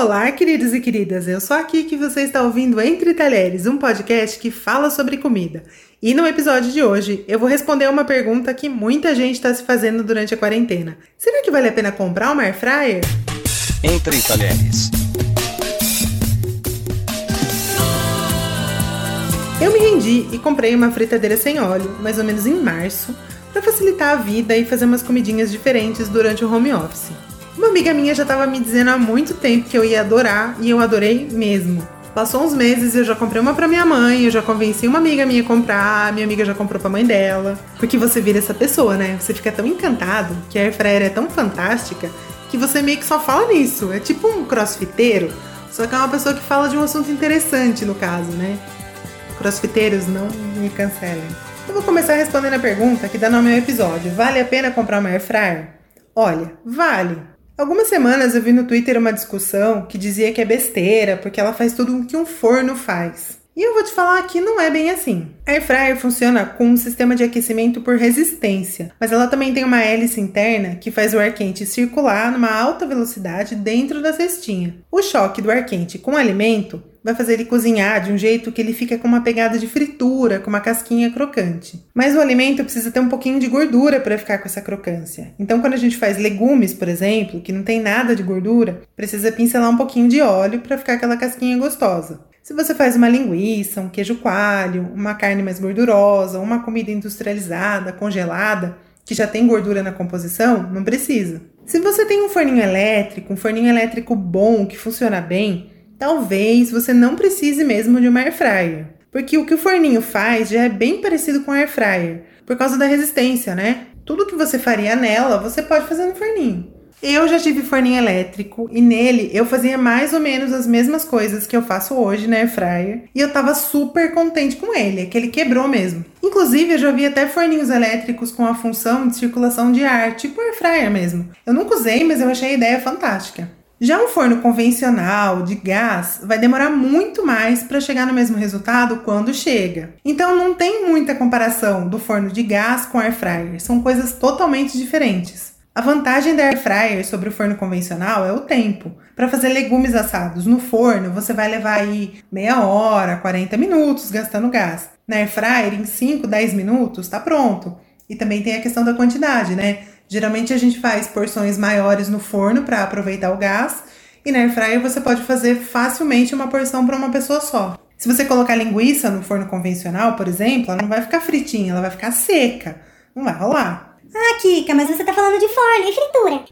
Olá, queridos e queridas. Eu sou aqui que você está ouvindo Entre Talheres, um podcast que fala sobre comida. E no episódio de hoje, eu vou responder uma pergunta que muita gente está se fazendo durante a quarentena. Será que vale a pena comprar uma air fryer? Entre Talheres. Eu me rendi e comprei uma fritadeira sem óleo, mais ou menos em março, para facilitar a vida e fazer umas comidinhas diferentes durante o home office. Uma amiga minha já estava me dizendo há muito tempo que eu ia adorar e eu adorei mesmo. Passou uns meses eu já comprei uma para minha mãe, eu já convenci uma amiga minha a comprar, minha amiga já comprou pra mãe dela. Porque você vira essa pessoa, né? Você fica tão encantado que a airfryer é tão fantástica que você meio que só fala nisso. É tipo um crossfiteiro, só que é uma pessoa que fala de um assunto interessante no caso, né? Crossfiteiros, não me cancelem. Eu vou começar respondendo a pergunta que dá nome ao episódio. Vale a pena comprar uma airfryer? Olha, vale. Algumas semanas eu vi no Twitter uma discussão que dizia que é besteira porque ela faz tudo o que um forno faz. E eu vou te falar que não é bem assim. A air fryer funciona com um sistema de aquecimento por resistência, mas ela também tem uma hélice interna que faz o ar quente circular numa alta velocidade dentro da cestinha. O choque do ar quente com o alimento vai fazer ele cozinhar de um jeito que ele fica com uma pegada de fritura, com uma casquinha crocante. Mas o alimento precisa ter um pouquinho de gordura para ficar com essa crocância. Então, quando a gente faz legumes, por exemplo, que não tem nada de gordura, precisa pincelar um pouquinho de óleo para ficar aquela casquinha gostosa. Se você faz uma linguiça, um queijo coalho, uma carne mais gordurosa, uma comida industrializada, congelada, que já tem gordura na composição, não precisa. Se você tem um forninho elétrico, um forninho elétrico bom que funciona bem, talvez você não precise mesmo de uma air fryer. Porque o que o forninho faz já é bem parecido com a air fryer, por causa da resistência, né? Tudo que você faria nela, você pode fazer no forninho. Eu já tive forninho elétrico e nele eu fazia mais ou menos as mesmas coisas que eu faço hoje na air fryer e eu tava super contente com ele, é que ele quebrou mesmo. Inclusive eu já vi até forninhos elétricos com a função de circulação de ar, tipo air fryer mesmo. Eu nunca usei, mas eu achei a ideia fantástica. Já um forno convencional de gás vai demorar muito mais para chegar no mesmo resultado quando chega. Então não tem muita comparação do forno de gás com air fryer, são coisas totalmente diferentes. A vantagem da air fryer sobre o forno convencional é o tempo. Para fazer legumes assados no forno, você vai levar aí meia hora, 40 minutos gastando gás. Na air fryer, em 5, 10 minutos, está pronto. E também tem a questão da quantidade, né? Geralmente a gente faz porções maiores no forno para aproveitar o gás, e na air fryer você pode fazer facilmente uma porção para uma pessoa só. Se você colocar linguiça no forno convencional, por exemplo, ela não vai ficar fritinha, ela vai ficar seca. Não vai rolar. Ah, Kika, mas você tá falando de forno e fritura.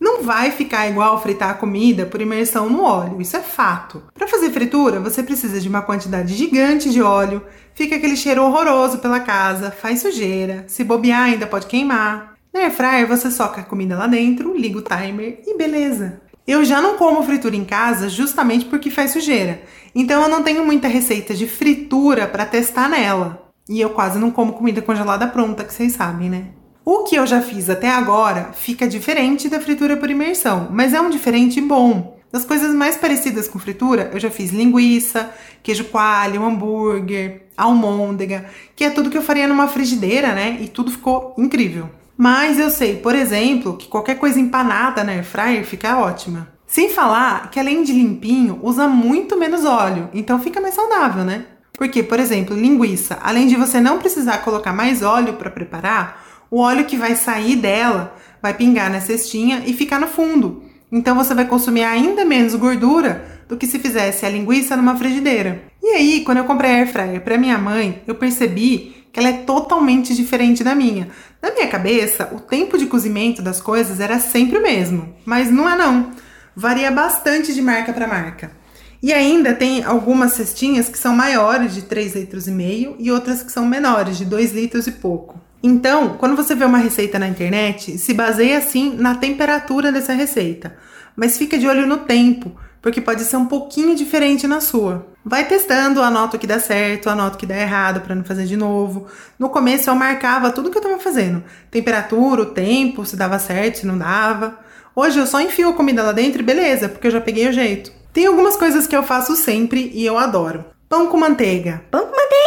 Não vai ficar igual fritar a comida por imersão no óleo, isso é fato. Para fazer fritura, você precisa de uma quantidade gigante de óleo, fica aquele cheiro horroroso pela casa, faz sujeira, se bobear ainda pode queimar. Na air fryer você soca a comida lá dentro, liga o timer e beleza. Eu já não como fritura em casa justamente porque faz sujeira. Então eu não tenho muita receita de fritura para testar nela. E eu quase não como comida congelada pronta, que vocês sabem, né? O que eu já fiz até agora fica diferente da fritura por imersão, mas é um diferente bom. Das coisas mais parecidas com fritura, eu já fiz linguiça, queijo coalho, hambúrguer, almôndega, que é tudo que eu faria numa frigideira, né? E tudo ficou incrível. Mas eu sei, por exemplo, que qualquer coisa empanada na air fryer fica ótima. Sem falar que além de limpinho, usa muito menos óleo, então fica mais saudável, né? Porque, por exemplo, linguiça, além de você não precisar colocar mais óleo para preparar, o óleo que vai sair dela vai pingar na cestinha e ficar no fundo. Então você vai consumir ainda menos gordura do que se fizesse a linguiça numa frigideira. E aí, quando eu comprei a air fryer para minha mãe, eu percebi que ela é totalmente diferente da minha. Na minha cabeça, o tempo de cozimento das coisas era sempre o mesmo, mas não é não. Varia bastante de marca para marca. E ainda tem algumas cestinhas que são maiores de 3 litros e meio e outras que são menores de 2 litros e pouco. Então, quando você vê uma receita na internet, se baseia assim na temperatura dessa receita, mas fica de olho no tempo, porque pode ser um pouquinho diferente na sua. Vai testando, anota o que dá certo, anota o que dá errado para não fazer de novo. No começo eu marcava tudo que eu estava fazendo: temperatura, o tempo, se dava certo, se não dava. Hoje eu só enfio a comida lá dentro e beleza, porque eu já peguei o jeito. Tem algumas coisas que eu faço sempre e eu adoro. Pão com manteiga. Pão com manteiga,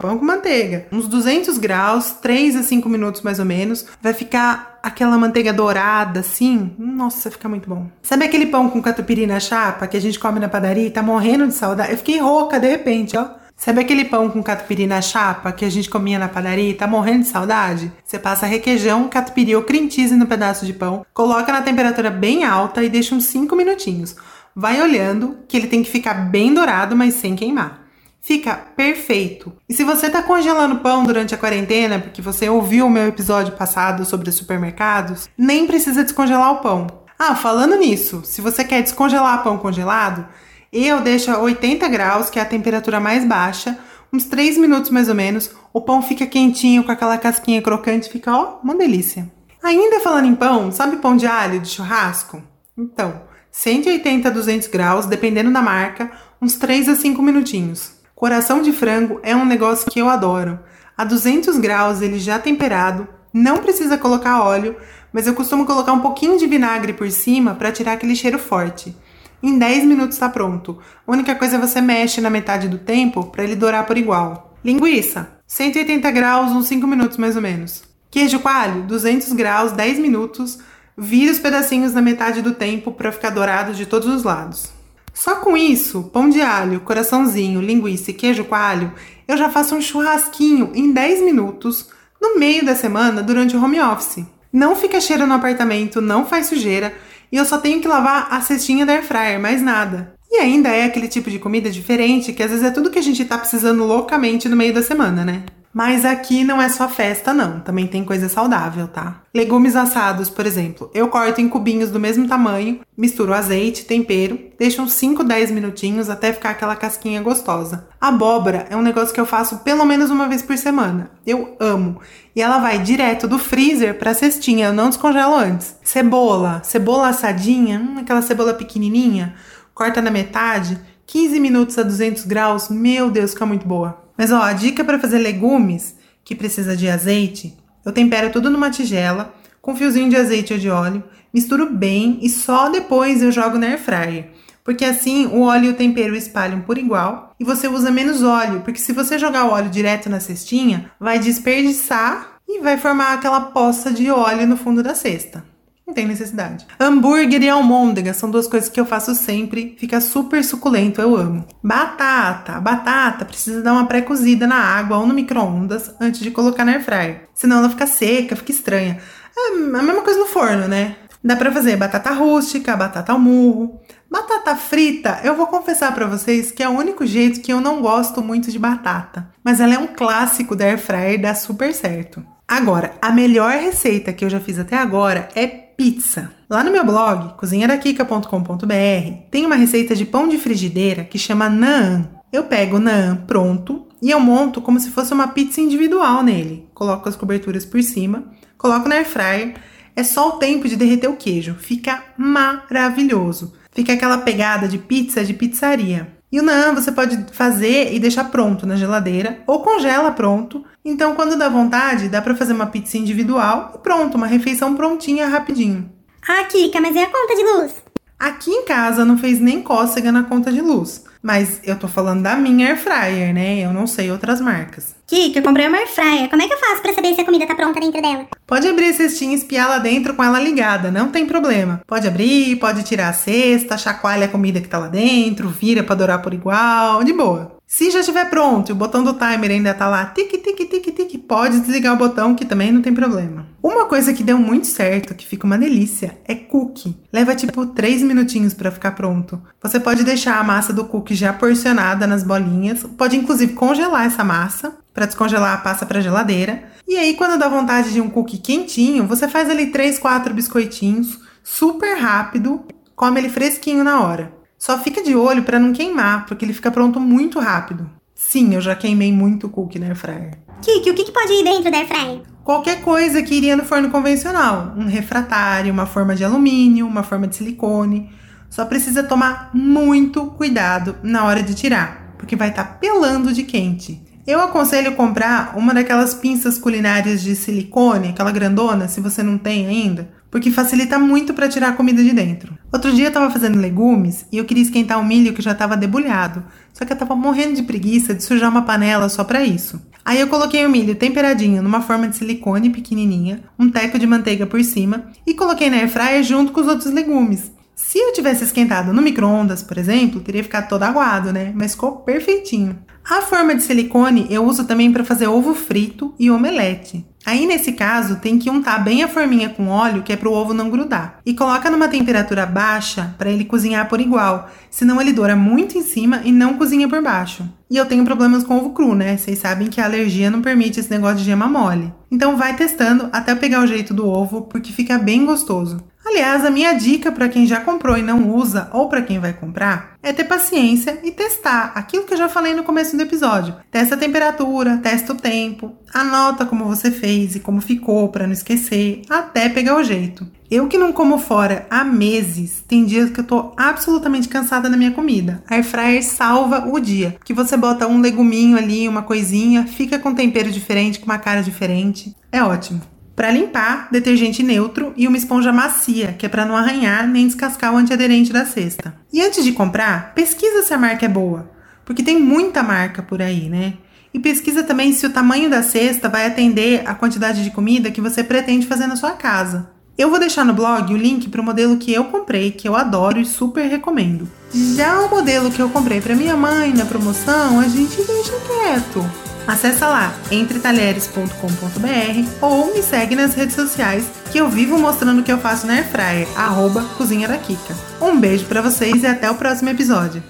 Pão com manteiga. Uns 200 graus, 3 a 5 minutos mais ou menos. Vai ficar aquela manteiga dourada assim. Nossa, fica muito bom. Sabe aquele pão com catupiry na chapa que a gente come na padaria e tá morrendo de saudade? Eu fiquei rouca de repente, ó. Sabe aquele pão com catupiry na chapa que a gente comia na padaria e tá morrendo de saudade? Você passa requeijão, catupiry ou cream cheese no pedaço de pão, coloca na temperatura bem alta e deixa uns 5 minutinhos. Vai olhando que ele tem que ficar bem dourado, mas sem queimar. Fica perfeito. E se você tá congelando pão durante a quarentena, porque você ouviu o meu episódio passado sobre supermercados, nem precisa descongelar o pão. Ah, falando nisso, se você quer descongelar pão congelado, eu deixo a 80 graus, que é a temperatura mais baixa, uns 3 minutos mais ou menos. O pão fica quentinho com aquela casquinha crocante, fica ó, uma delícia. Ainda falando em pão, sabe pão de alho de churrasco? Então, 180 a 200 graus, dependendo da marca, uns 3 a 5 minutinhos. Coração de frango é um negócio que eu adoro. A 200 graus, ele já temperado, não precisa colocar óleo, mas eu costumo colocar um pouquinho de vinagre por cima para tirar aquele cheiro forte. Em 10 minutos está pronto. A única coisa é você mexe na metade do tempo para ele dourar por igual. Linguiça, 180 graus, uns 5 minutos mais ou menos. Queijo coalho, 200 graus, 10 minutos. Vira os pedacinhos na metade do tempo para ficar dourado de todos os lados. Só com isso, pão de alho, coraçãozinho, linguiça e queijo coalho, eu já faço um churrasquinho em 10 minutos no meio da semana durante o home office. Não fica cheiro no apartamento, não faz sujeira e eu só tenho que lavar a cestinha da air fryer, mais nada. E ainda é aquele tipo de comida diferente que às vezes é tudo que a gente tá precisando loucamente no meio da semana, né? Mas aqui não é só festa, não. Também tem coisa saudável, tá? Legumes assados, por exemplo. Eu corto em cubinhos do mesmo tamanho, misturo azeite, tempero, deixo uns 5, 10 minutinhos até ficar aquela casquinha gostosa. Abóbora é um negócio que eu faço pelo menos uma vez por semana. Eu amo. E ela vai direto do freezer pra cestinha, eu não descongelo antes. Cebola, cebola assadinha, hum, aquela cebola pequenininha, corta na metade, 15 minutos a 200 graus, meu Deus, fica muito boa. Mas ó, a dica para fazer legumes que precisa de azeite, eu tempero tudo numa tigela com um fiozinho de azeite ou de óleo, misturo bem e só depois eu jogo na air fryer. Porque assim o óleo e o tempero espalham por igual e você usa menos óleo, porque se você jogar o óleo direto na cestinha, vai desperdiçar e vai formar aquela poça de óleo no fundo da cesta. Não tem necessidade. Hambúrguer e almôndega são duas coisas que eu faço sempre. Fica super suculento, eu amo. Batata. Batata precisa dar uma pré-cozida na água ou no micro-ondas antes de colocar na air fryer. Senão ela fica seca, fica estranha. É a mesma coisa no forno, né? Dá pra fazer batata rústica, batata ao murro. Batata frita, eu vou confessar para vocês que é o único jeito que eu não gosto muito de batata. Mas ela é um clássico da air fryer, dá super certo. Agora, a melhor receita que eu já fiz até agora é pizza. Lá no meu blog, cozinhadakika.com.br, tem uma receita de pão de frigideira que chama naan. Eu pego o naan pronto e eu monto como se fosse uma pizza individual nele. Coloco as coberturas por cima, coloco na air fryer. É só o tempo de derreter o queijo. Fica maravilhoso. Fica aquela pegada de pizza de pizzaria. E o naan você pode fazer e deixar pronto na geladeira ou congela pronto. Então, quando dá vontade, dá para fazer uma pizza individual e pronto, uma refeição prontinha rapidinho. Ah, Kika, mas e a conta de luz? Aqui em casa não fez nem cócega na conta de luz. Mas eu tô falando da minha air fryer, né? Eu não sei outras marcas. Kika, eu comprei uma air fryer. Como é que eu faço pra saber se a comida tá pronta dentro dela? Pode abrir a cestinha e espiar lá dentro com ela ligada, não tem problema. Pode abrir, pode tirar a cesta, chacoalha a comida que tá lá dentro, vira pra dourar por igual, de boa. Se já estiver pronto e o botão do timer ainda tá lá, tique, tique, tique, tique, pode desligar o botão que também não tem problema. Uma coisa que deu muito certo, que fica uma delícia, é cookie. Leva tipo 3 minutinhos para ficar pronto. Você pode deixar a massa do cookie já porcionada nas bolinhas, pode inclusive congelar essa massa para descongelar, passa para geladeira. E aí quando dá vontade de um cookie quentinho, você faz ali 3, 4 biscoitinhos, super rápido, come ele fresquinho na hora. Só fica de olho para não queimar, porque ele fica pronto muito rápido. Sim, eu já queimei muito cookie na air fryer. Kiki, o que, que pode ir dentro da air fryer? Qualquer coisa que iria no forno convencional, um refratário, uma forma de alumínio, uma forma de silicone. Só precisa tomar muito cuidado na hora de tirar, porque vai estar tá pelando de quente. Eu aconselho comprar uma daquelas pinças culinárias de silicone, aquela grandona, se você não tem ainda, porque facilita muito para tirar a comida de dentro. Outro dia eu tava fazendo legumes e eu queria esquentar o milho que já tava debulhado, só que eu tava morrendo de preguiça de sujar uma panela só para isso. Aí eu coloquei o milho temperadinho numa forma de silicone pequenininha, um teco de manteiga por cima e coloquei na airfryer junto com os outros legumes. Se eu tivesse esquentado no micro-ondas, por exemplo, teria ficado todo aguado, né? Mas ficou perfeitinho. A forma de silicone eu uso também para fazer ovo frito e omelete. Aí nesse caso tem que untar bem a forminha com óleo, que é para o ovo não grudar. E coloca numa temperatura baixa para ele cozinhar por igual, senão ele doura muito em cima e não cozinha por baixo. E eu tenho problemas com ovo cru, né? Vocês sabem que a alergia não permite esse negócio de gema mole. Então vai testando até pegar o jeito do ovo, porque fica bem gostoso. Aliás, a minha dica para quem já comprou e não usa, ou para quem vai comprar, é ter paciência e testar aquilo que eu já falei no começo do episódio. Testa a temperatura, testa o tempo, anota como você fez e como ficou para não esquecer, até pegar o jeito. Eu que não como fora há meses, tem dias que eu tô absolutamente cansada da minha comida. A Airfryer salva o dia, que você bota um leguminho ali, uma coisinha, fica com tempero diferente, com uma cara diferente. É ótimo. Para limpar, detergente neutro e uma esponja macia, que é para não arranhar nem descascar o antiaderente da cesta. E antes de comprar, pesquisa se a marca é boa, porque tem muita marca por aí, né? E pesquisa também se o tamanho da cesta vai atender a quantidade de comida que você pretende fazer na sua casa. Eu vou deixar no blog o link para o modelo que eu comprei, que eu adoro e super recomendo. Já o modelo que eu comprei para minha mãe na promoção, a gente deixa quieto. Acesse lá entretalheres.com.br ou me segue nas redes sociais que eu vivo mostrando o que eu faço na Airfryer, arroba Cozinha da Kika. Um beijo para vocês e até o próximo episódio.